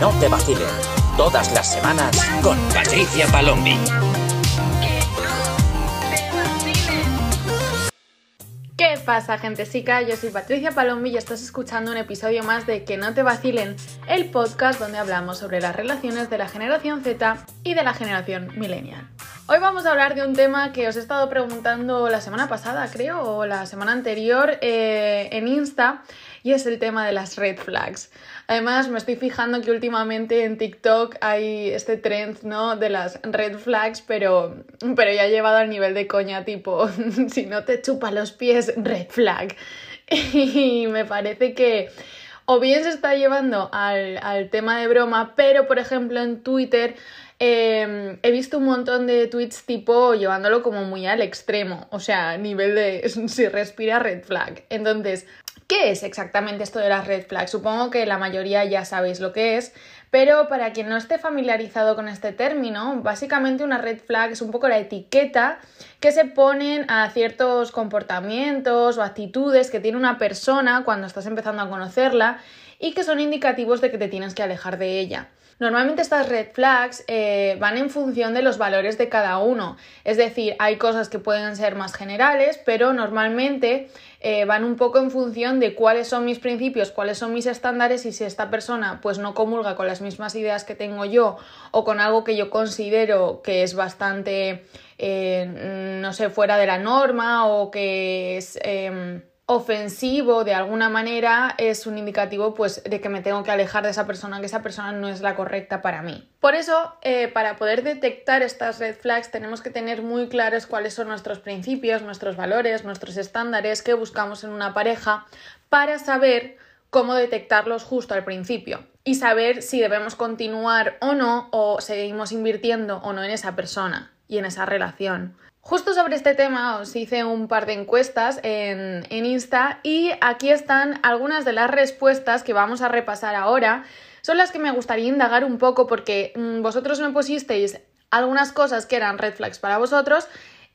no te vacilen. Todas las semanas con Patricia Palombi. ¿Qué pasa, gentesica? Yo soy Patricia Palombi y estás escuchando un episodio más de Que no te vacilen, el podcast donde hablamos sobre las relaciones de la generación Z y de la generación millennial. Hoy vamos a hablar de un tema que os he estado preguntando la semana pasada, creo, o la semana anterior eh, en Insta, y es el tema de las red flags. Además, me estoy fijando que últimamente en TikTok hay este trend, ¿no? De las red flags, pero, pero ya llevado al nivel de coña, tipo, si no te chupa los pies, red flag. Y me parece que o bien se está llevando al, al tema de broma, pero por ejemplo en Twitter Em, he visto un montón de tweets tipo llevándolo como muy al extremo, o sea, nivel de si respira red flag. Entonces, ¿qué es exactamente esto de las red flags? Supongo que la mayoría ya sabéis lo que es, pero para quien no esté familiarizado con este término, básicamente una red flag es un poco la etiqueta que se ponen a ciertos comportamientos o actitudes que tiene una persona cuando estás empezando a conocerla y que son indicativos de que te tienes que alejar de ella. Normalmente estas red flags eh, van en función de los valores de cada uno. Es decir, hay cosas que pueden ser más generales, pero normalmente eh, van un poco en función de cuáles son mis principios, cuáles son mis estándares y si esta persona pues no comulga con las mismas ideas que tengo yo o con algo que yo considero que es bastante, eh, no sé, fuera de la norma o que es em, ofensivo de alguna manera es un indicativo pues de que me tengo que alejar de esa persona, que esa persona no es la correcta para mí. Por eso, eh, para poder detectar estas red flags tenemos que tener muy claros cuáles son nuestros principios, nuestros valores, nuestros estándares que buscamos en una pareja para saber cómo detectarlos justo al principio y saber si debemos continuar o no o seguimos invirtiendo o no en esa persona y en esa relación. Justo sobre este tema os hice un par de encuestas en, Insta y aquí están algunas de las respuestas que vamos a repasar ahora. Son las que me gustaría indagar un poco porque mm, vosotros me pusisteis algunas cosas que eran red flags para vosotros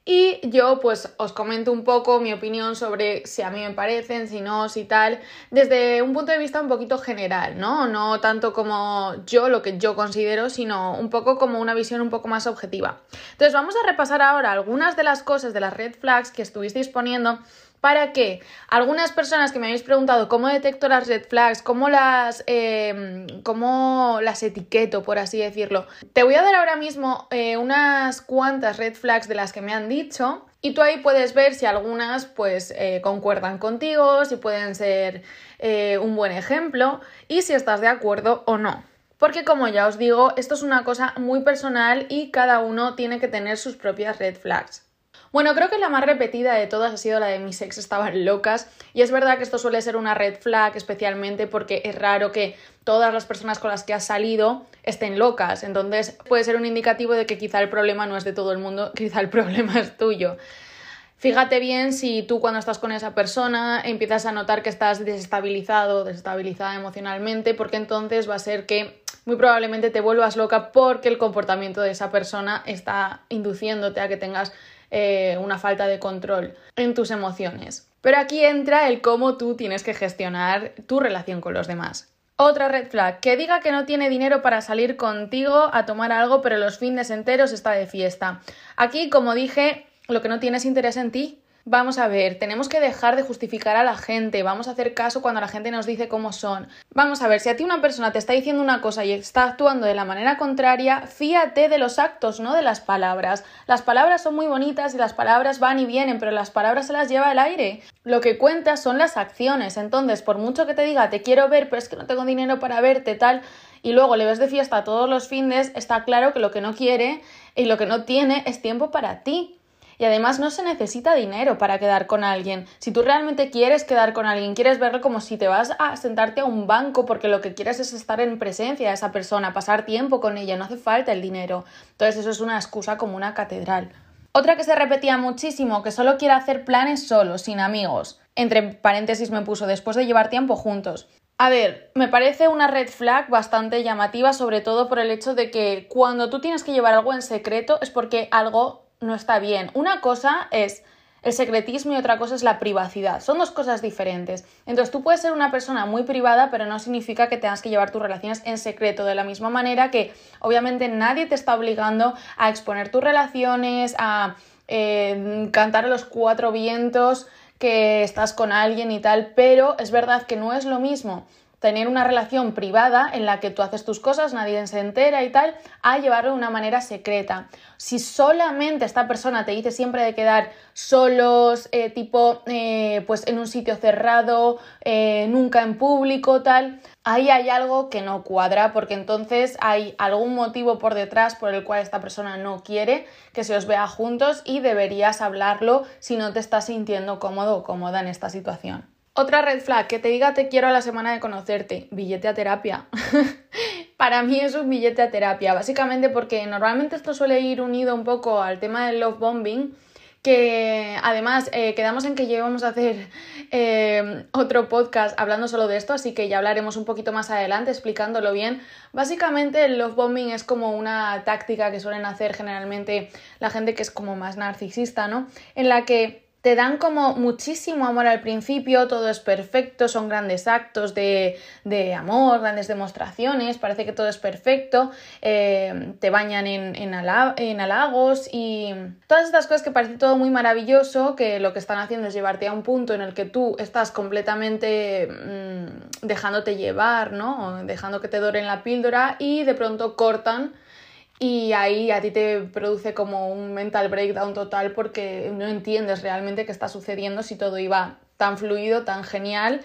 y yo pues os comento un poco mi opinión sobre si a mí me parecen, si no, si tal, desde un punto de vista un poquito general, ¿no? No tanto como yo, lo que yo considero, sino un poco como una visión un poco más objetiva. Entonces vamos a repasar ahora algunas de las cosas de las red flags que estuvisteis poniendo para que algunas personas que me habéis preguntado cómo detecto las red flags, cómo las, em, cómo las etiqueto, por así decirlo, te voy a dar ahora mismo eh, unas cuantas red flags de las que me han dicho y tú ahí puedes ver si algunas pues eh, concuerdan contigo, si pueden ser eh, un buen ejemplo y si estás de acuerdo o no. Porque como ya os digo, esto es una cosa muy personal y cada uno tiene que tener sus propias red flags. Bueno, creo que la más repetida de todas ha sido la de mis ex estaban locas y es verdad que esto suele ser una red flag especialmente porque es raro que todas las personas con las que has salido estén locas, entonces puede ser un indicativo de que quizá el problema no es de todo el mundo, quizá el problema es tuyo. Fíjate bien si tú cuando estás con esa persona empiezas a notar que estás desestabilizado, desestabilizada emocionalmente, porque entonces va a ser que muy probablemente te vuelvas loca porque el comportamiento de esa persona está induciéndote a que tengas eh, una falta de control en tus emociones. Pero aquí entra el cómo tú tienes que gestionar tu relación con los demás. Otra red flag, que diga que no tiene dinero para salir contigo a tomar algo, pero los fines enteros está de fiesta. Aquí, como dije, lo que no tienes interés en ti, Vamos a ver, tenemos que dejar de justificar a la gente, vamos a hacer caso cuando la gente nos dice cómo son. Vamos a ver, si a ti una persona te está diciendo una cosa y está actuando de la manera contraria, fíate de los actos, no de las palabras. Las palabras son muy bonitas y las palabras van y vienen, pero las palabras se las lleva el aire. Lo que cuenta son las acciones, entonces, por mucho que te diga te quiero ver, pero es que no tengo dinero para verte, tal, y luego le ves de fiesta todos los fines, está claro que lo que no quiere y lo que no tiene es tiempo para ti. Y además no se necesita dinero para quedar con alguien. Si tú realmente quieres quedar con alguien, quieres verlo como si te vas a sentarte a un banco porque lo que quieres es estar en presencia de esa persona, pasar tiempo con ella, no hace falta el dinero. Entonces eso es una excusa como una catedral. Otra que se repetía muchísimo, que solo quiere hacer planes solo, sin amigos. Entre paréntesis me puso después de llevar tiempo juntos. A ver, me parece una red flag bastante llamativa, sobre todo por el hecho de que cuando tú tienes que llevar algo en secreto es porque algo no está bien. Una cosa es el secretismo y otra cosa es la privacidad. Son dos cosas diferentes. Entonces tú puedes ser una persona muy privada, pero no significa que tengas que llevar tus relaciones en secreto, de la misma manera que obviamente nadie te está obligando a exponer tus relaciones, a eh, cantar a los cuatro vientos que estás con alguien y tal, pero es verdad que no es lo mismo tener una relación privada en la que tú haces tus cosas, nadie se entera y tal, a llevarlo de una manera secreta. Si solamente esta persona te dice siempre de quedar solos, eh, tipo, eh, pues en un sitio cerrado, eh, nunca en público, tal, ahí hay algo que no cuadra, porque entonces hay algún motivo por detrás por el cual esta persona no quiere que se os vea juntos y deberías hablarlo si no te estás sintiendo cómodo o cómoda en esta situación. Otra red flag, que te diga te quiero a la semana de conocerte, billete a terapia. Para mí es un billete a terapia, básicamente porque normalmente esto suele ir unido un poco al tema del love bombing, que además eh, quedamos en que llevamos a hacer eh, otro podcast hablando solo de esto, así que ya hablaremos un poquito más adelante explicándolo bien. Básicamente el love bombing es como una táctica que suelen hacer generalmente la gente que es como más narcisista, ¿no? En la que te dan como muchísimo amor al principio, todo es perfecto, son grandes actos de, amor, grandes demostraciones, parece que todo es perfecto, eh, te bañan en, en, halagos y todas estas cosas que parece todo muy maravilloso, que lo que están haciendo es llevarte a un punto en el que tú estás completamente mm, dejándote llevar, ¿no? Dejando que te doren la píldora y de pronto cortan y ahí a ti te produce como un mental breakdown total porque no entiendes realmente qué está sucediendo si todo iba tan fluido, tan genial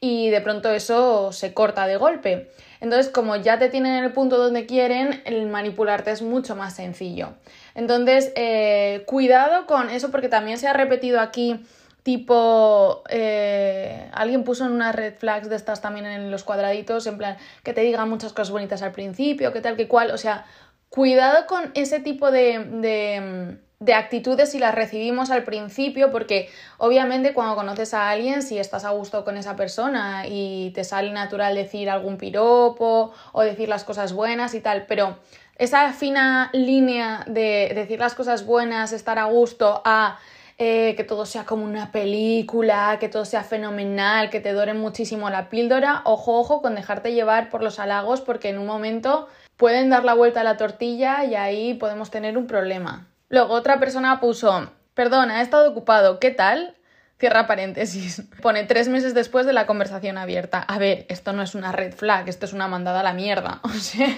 y de pronto eso se corta de golpe. Entonces, como ya te tienen en el punto donde quieren, el manipularte es mucho más sencillo. Entonces, eh, cuidado con eso porque también se ha repetido aquí tipo, eh, alguien puso en unas red flags de estas también en los cuadraditos, en plan, que te digan muchas cosas bonitas al principio, que tal, que cual, o sea, cuidado con ese tipo de, de, actitudes si las recibimos al principio, porque obviamente cuando conoces a alguien, si estás a gusto con esa persona y te sale natural decir algún piropo o decir las cosas buenas y tal, pero esa fina línea de decir las cosas buenas, estar a gusto, a eh, que todo sea como una película, que todo sea fenomenal, que te dore muchísimo la píldora, ojo, ojo con dejarte llevar por los halagos porque en un momento pueden dar la vuelta a la tortilla y ahí podemos tener un problema. Luego otra persona puso, perdona, he estado ocupado, ¿qué tal? Cierra paréntesis. Pone tres meses después de la conversación abierta. A ver, esto no es una red flag, esto es una mandada a la mierda. O sea,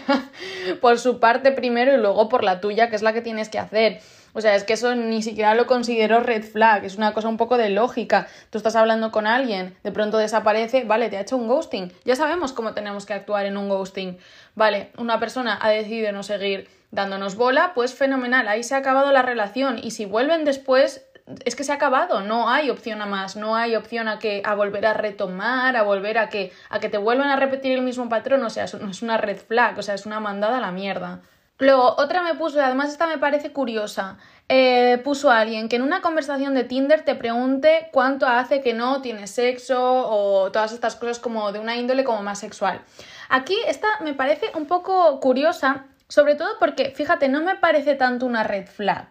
por su parte primero y luego por la tuya, que es la que tienes que hacer. O sea, es que eso ni siquiera lo considero red flag, es una cosa un poco de lógica. Tú estás hablando con alguien, de pronto desaparece, vale, te ha hecho un ghosting. Ya sabemos cómo tenemos que actuar en un ghosting. Vale, una persona ha decidido no seguir dándonos bola, pues fenomenal, ahí se ha acabado la relación y si vuelven después es que se ha acabado, no hay opción a más, no hay opción a que a volver a retomar, a volver a que a que te vuelvan a repetir el mismo patrón, o sea, es una red flag, o sea, es una mandada a la mierda. Luego, otra me puso, y además esta me parece curiosa, eh, puso a alguien que en una conversación de Tinder te pregunte cuánto hace que no tiene sexo o todas estas cosas como de una índole como más sexual. Aquí esta me parece un poco curiosa, sobre todo porque, fíjate, no me parece tanto una red flag.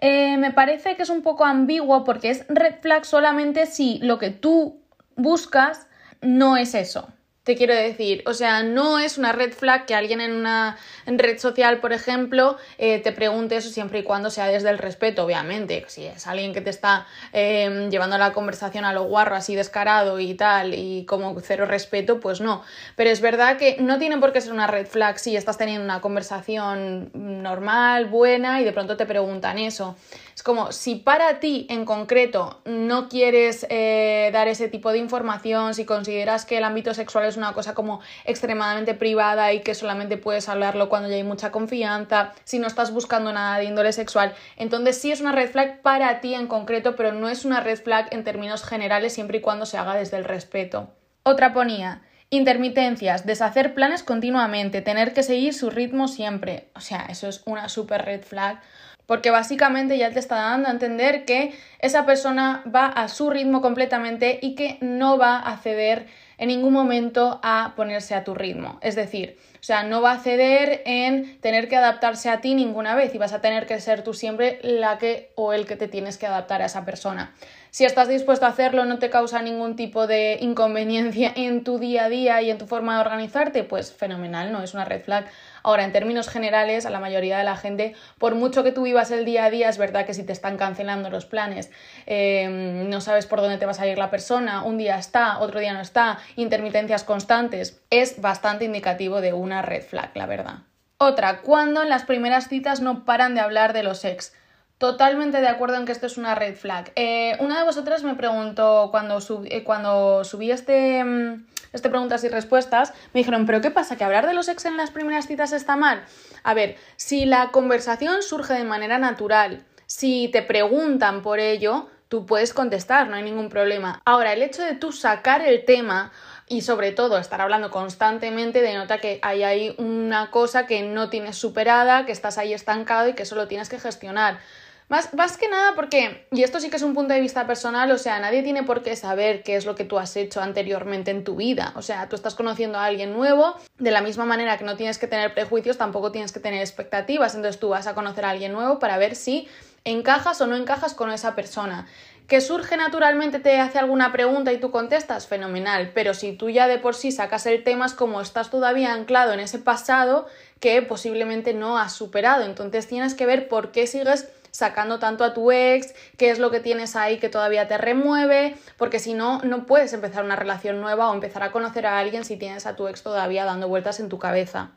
Eh, me parece que es un poco ambiguo porque es red flag solamente si lo que tú buscas no es eso. Te quiero decir, o sea, no es una red flag que alguien en una red social, por ejemplo, eh, te pregunte eso siempre y cuando sea desde el respeto, obviamente. Si es alguien que te está em, llevando la conversación a lo guarro, así descarado y tal, y como cero respeto, pues no. Pero es verdad que no tiene por qué ser una red flag si estás teniendo una conversación normal, buena, y de pronto te preguntan eso. Es como si para ti en concreto no quieres eh, dar ese tipo de información, si consideras que el ámbito sexual es una cosa como extremadamente privada y que solamente puedes hablarlo cuando ya hay mucha confianza, si no estás buscando nada de índole sexual, entonces sí es una red flag para ti en concreto, pero no es una red flag en términos generales siempre y cuando se haga desde el respeto. Otra ponía, Intermitencias, deshacer planes continuamente, tener que seguir su ritmo siempre. O sea, eso es una super red flag porque básicamente ya te está dando a entender que esa persona va a su ritmo completamente y que no va a ceder en ningún momento a ponerse a tu ritmo. Es decir, o sea, no va a ceder en tener que adaptarse a ti ninguna vez y vas a tener que ser tú siempre la que o el que te tienes que adaptar a esa persona. Si estás dispuesto a hacerlo, no te causa ningún tipo de inconveniencia en tu día a día y en tu forma de organizarte, pues fenomenal, no es una red flag. Ahora, en términos generales, a la mayoría de la gente, por mucho que tú vivas el día a día, es verdad que si te están cancelando los planes, em, no sabes por dónde te va a salir la persona, un día está, otro día no está, intermitencias constantes, es bastante indicativo de una red flag, la verdad. Otra, cuando en las primeras citas no paran de hablar de los ex. Totalmente de acuerdo en que esto es una red flag. Eh, una de vosotras me preguntó cuando, eh, cuando subí este, mm, este preguntas y respuestas, me dijeron, pero ¿qué pasa? ¿Que hablar de los ex en las primeras citas está mal? A ver, si la conversación surge de manera natural, si te preguntan por ello, tú puedes contestar, no hay ningún problema. Ahora, el hecho de tú sacar el tema y sobre todo estar hablando constantemente denota que hay ahí una cosa que no tienes superada, que estás ahí estancado y que solo tienes que gestionar. Más, más, que nada porque, y esto sí que es un punto de vista personal, o sea, nadie tiene por qué saber qué es lo que tú has hecho anteriormente en tu vida. O sea, tú estás conociendo a alguien nuevo, de la misma manera que no tienes que tener prejuicios, tampoco tienes que tener expectativas. Entonces tú vas a conocer a alguien nuevo para ver si encajas o no encajas con esa persona. ¿Que surge naturalmente, te hace alguna pregunta y tú contestas? Fenomenal. Pero si tú ya de por sí sacas el tema, es como estás todavía anclado en ese pasado que posiblemente no has superado. Entonces tienes que ver por qué sigues sacando tanto a tu ex, qué es lo que tienes ahí que todavía te remueve, porque si no, no puedes empezar una relación nueva o empezar a conocer a alguien si tienes a tu ex todavía dando vueltas en tu cabeza.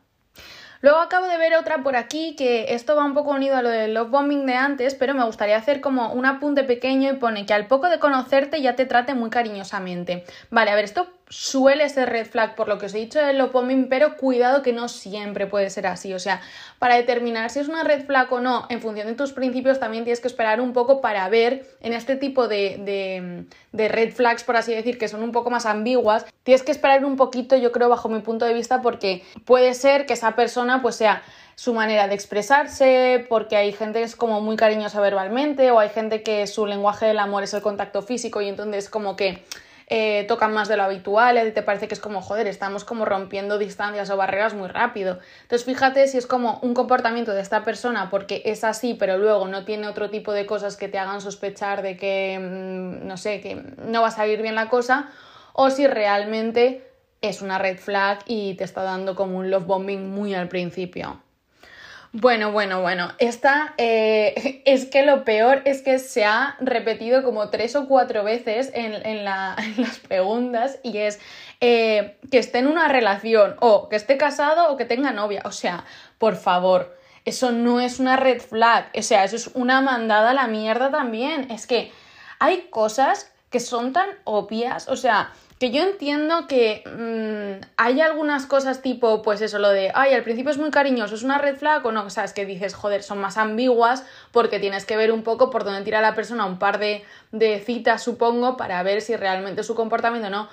Luego acabo de ver otra por aquí que esto va un poco unido a lo del love bombing de antes, pero me gustaría hacer como un apunte pequeño y pone que al poco de conocerte ya te trate muy cariñosamente. Vale, a ver, esto suele ser red flag por lo que os he dicho del bombing, pero cuidado que no siempre puede ser así. O sea, para determinar si es una red flag o no, en función de tus principios, también tienes que esperar un poco para ver en este tipo de, de, de red flags, por así decir, que son un poco más ambiguas, tienes que esperar un poquito, yo creo, bajo mi punto de vista, porque puede ser que esa persona pues sea su manera de expresarse, porque hay gente que es como muy cariñosa verbalmente, o hay gente que su lenguaje del amor es el contacto físico y entonces como que eh, tocan más de lo habitual y te parece que es como, joder, estamos como rompiendo distancias o barreras muy rápido. Entonces fíjate si es como un comportamiento de esta persona porque es así, pero luego no tiene otro tipo de cosas que te hagan sospechar de que, mm, no sé, que no va a salir bien la cosa, o si realmente es una red flag y te está dando como un love bombing muy al principio. Bueno, bueno, bueno. Esta eh, es que lo peor es que se ha repetido como tres o cuatro veces en, las preguntas y es eh, que esté en una relación o que esté casado o que tenga novia. O sea, por favor, eso no es una red flag. O sea, eso es una mandada a la mierda también. Es que hay cosas que son tan obvias. O sea, que yo entiendo que mm, hay algunas cosas tipo, pues eso, lo de, ay, al principio es muy cariñoso, es una red flag o no, o sea, es que dices, joder, son más ambiguas porque tienes que ver un poco por dónde tira la persona, un par de, de citas, supongo, para ver si realmente su comportamiento no.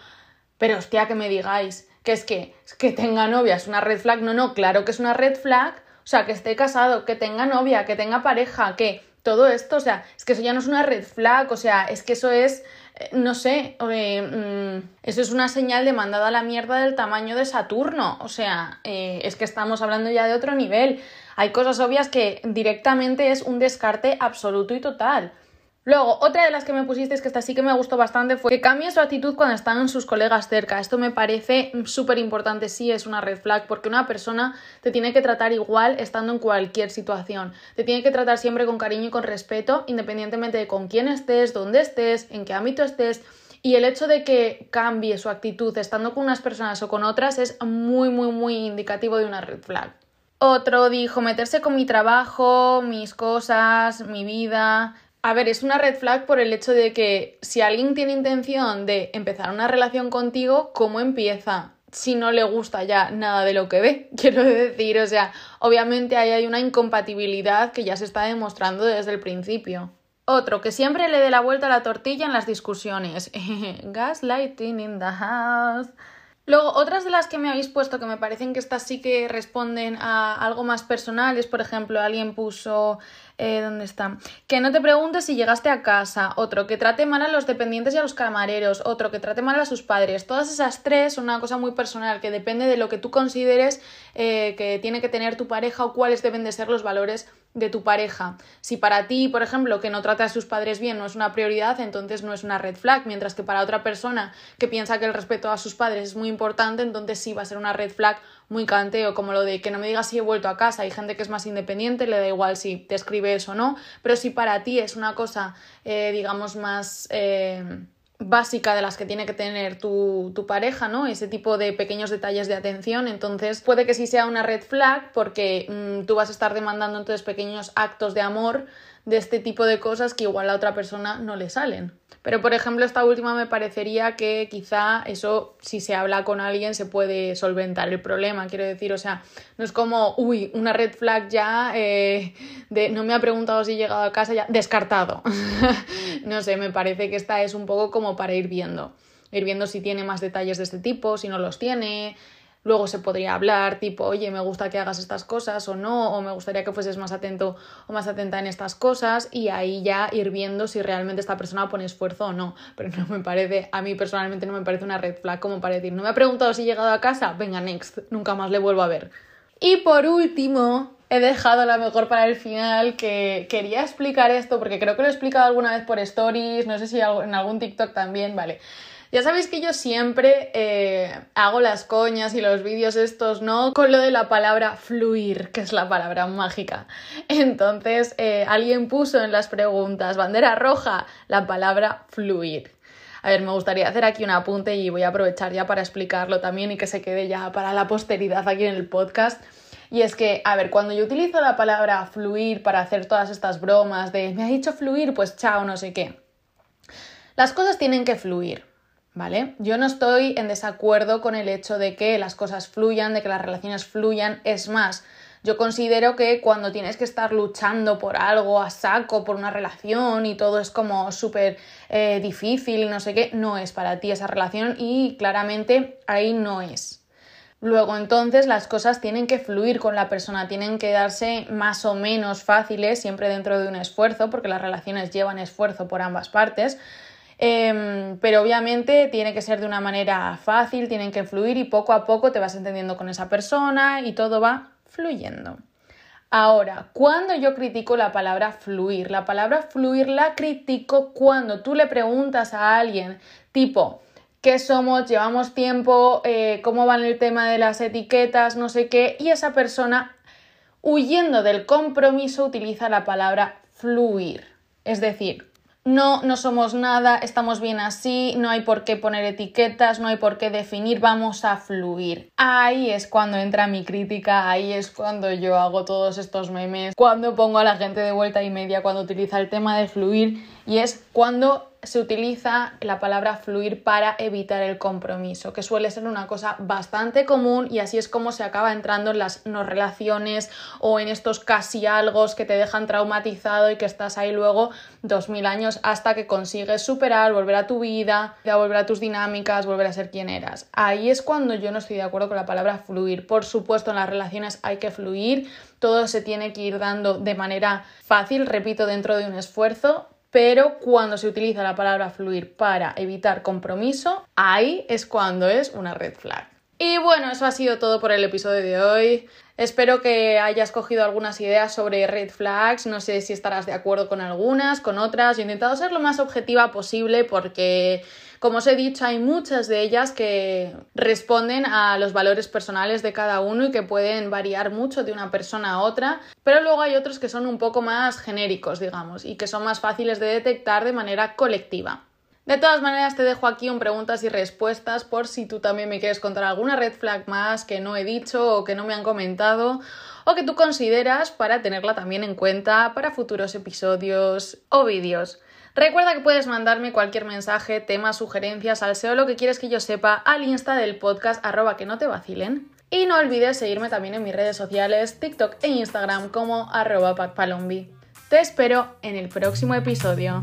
Pero hostia, que me digáis que es que, que tenga novia es una red flag, no, no, claro que es una red flag, o sea, que esté casado, que tenga novia, que tenga pareja, que todo esto, o sea, es que eso ya no es una red flag, o sea, es que eso es no sé, mm, eso es una señal de mandada a la mierda del tamaño de Saturno. O sea, eh, es que estamos hablando ya de otro nivel. Hay cosas obvias que directamente es un descarte absoluto y total. Luego, otra de las que me pusiste, es que esta sí que me gustó bastante, fue que cambie su actitud cuando están sus colegas cerca. Esto me parece súper importante, sí es una red flag, porque una persona te tiene que tratar igual estando en cualquier situación. Te tiene que tratar siempre con cariño y con respeto, independientemente de con quién estés, dónde estés, en qué ámbito estés. Y el hecho de que cambie su actitud estando con unas personas o con otras es muy, muy, muy indicativo de una red flag. Otro dijo meterse con mi trabajo, mis cosas, mi vida, a ver, es una red flag por el hecho de que si alguien tiene intención de empezar una relación contigo, ¿cómo empieza? Si no le gusta ya nada de lo que ve, quiero decir, o sea, obviamente ahí hay una incompatibilidad que ya se está demostrando desde el principio. Otro, que siempre le dé la vuelta a la tortilla en las discusiones. Gaslighting in the house. Luego, otras de las que me habéis puesto que me parecen que estas sí que responden a algo más personal es, por ejemplo, alguien puso eh, ¿Dónde está? Que no te preguntes si llegaste a casa. Otro, que trate mal a los dependientes y a los camareros. Otro, que trate mal a sus padres. Todas esas tres son una cosa muy personal que depende de lo que tú consideres eh, que tiene que tener tu pareja o cuáles deben de ser los valores de tu pareja. Si para ti, por ejemplo, que no trate a sus padres bien no es una prioridad, entonces no es una red flag, mientras que para otra persona que piensa que el respeto a sus padres es muy importante, entonces sí va a ser una red flag muy canteo, como lo de que no me digas si he vuelto a casa. Hay gente que es más independiente, le da igual si te escribe eso o no, pero si para ti es una cosa, eh, digamos, más... Eh, básica de las que tiene que tener tu, tu, pareja, ¿no? Ese tipo de pequeños detalles de atención. Entonces, puede que sí sea una red flag porque mm, tú vas a estar demandando entonces pequeños actos de amor de este tipo de cosas que igual a otra persona no le salen. Pero, por ejemplo, esta última me parecería que quizá eso, si se habla con alguien, se puede solventar el problema. Quiero decir, o sea, no es como, uy, una red flag ya eh, de no me ha preguntado si he llegado a casa ya, descartado. no sé, me parece que esta es un poco como para ir viendo. Ir viendo si tiene más detalles de este tipo, si no los tiene, Luego se podría hablar tipo, oye, me gusta que hagas estas cosas o no, o me gustaría que fueses más atento o más atenta en estas cosas y ahí ya ir viendo si realmente esta persona pone esfuerzo o no. Pero no me parece, a mí personalmente no me parece una red flag como para decir, no me ha preguntado si he llegado a casa, venga, next, nunca más le vuelvo a ver. Y por último, he dejado la mejor para el final, que quería explicar esto porque creo que lo he explicado alguna vez por stories, no sé si en algún TikTok también, vale. Ya sabéis que yo siempre eh, hago las coñas y los vídeos estos, ¿no? Con lo de la palabra fluir, que es la palabra mágica. Entonces, eh, alguien puso en las preguntas, bandera roja, la palabra fluir. A ver, me gustaría hacer aquí un apunte y voy a aprovechar ya para explicarlo también y que se quede ya para la posteridad aquí en el podcast. Y es que, a ver, cuando yo utilizo la palabra fluir para hacer todas estas bromas de me ha dicho fluir, pues chao, no sé qué. Las cosas tienen que fluir. ¿Vale? Yo no estoy en desacuerdo con el hecho de que las cosas fluyan, de que las relaciones fluyan, es más, yo considero que cuando tienes que estar luchando por algo a saco, por una relación y todo es como súper eh, difícil y no sé qué, no es para ti esa relación y claramente ahí no es. Luego entonces las cosas tienen que fluir con la persona, tienen que darse más o menos fáciles, siempre dentro de un esfuerzo, porque las relaciones llevan esfuerzo por ambas partes, Em, pero obviamente tiene que ser de una manera fácil, tienen que fluir y poco a poco te vas entendiendo con esa persona y todo va fluyendo. Ahora, cuando yo critico la palabra fluir, la palabra fluir la critico cuando tú le preguntas a alguien tipo, ¿qué somos? ¿Llevamos tiempo? Eh, ¿Cómo va el tema de las etiquetas? No sé qué. Y esa persona, huyendo del compromiso, utiliza la palabra fluir. Es decir, no, no somos nada, estamos bien así, no hay por qué poner etiquetas, no hay por qué definir, vamos a fluir. Ahí es cuando entra mi crítica, ahí es cuando yo hago todos estos memes, cuando pongo a la gente de vuelta y media, cuando utiliza el tema de fluir y es cuando se utiliza la palabra fluir para evitar el compromiso, que suele ser una cosa bastante común y así es como se acaba entrando en las no relaciones o en estos casi algo que te dejan traumatizado y que estás ahí luego dos mil años hasta que consigues superar, volver a tu vida, volver a tus dinámicas, volver a ser quien eras. Ahí es cuando yo no estoy de acuerdo con la palabra fluir. Por supuesto, en las relaciones hay que fluir, todo se tiene que ir dando de manera fácil, repito, dentro de un esfuerzo, pero cuando se utiliza la palabra fluir para evitar compromiso, ahí es cuando es una red flag. Y bueno, eso ha sido todo por el episodio de hoy. Espero que hayas cogido algunas ideas sobre red flags. No sé si estarás de acuerdo con algunas, con otras. He intentado ser lo más objetiva posible porque como os he dicho, hay muchas de ellas que responden a los valores personales de cada uno y que pueden variar mucho de una persona a otra, pero luego hay otros que son un poco más genéricos, digamos, y que son más fáciles de detectar de manera colectiva. De todas maneras, te dejo aquí un preguntas y respuestas por si tú también me quieres contar alguna red flag más que no he dicho o que no me han comentado o que tú consideras para tenerla también en cuenta para futuros episodios o vídeos. Recuerda que puedes mandarme cualquier mensaje, tema, sugerencias, al SEO, lo que quieres que yo sepa, al insta del podcast arroba que no te vacilen. Y no olvides seguirme también en mis redes sociales, TikTok e Instagram como arroba patpalombi. Te espero en el próximo episodio.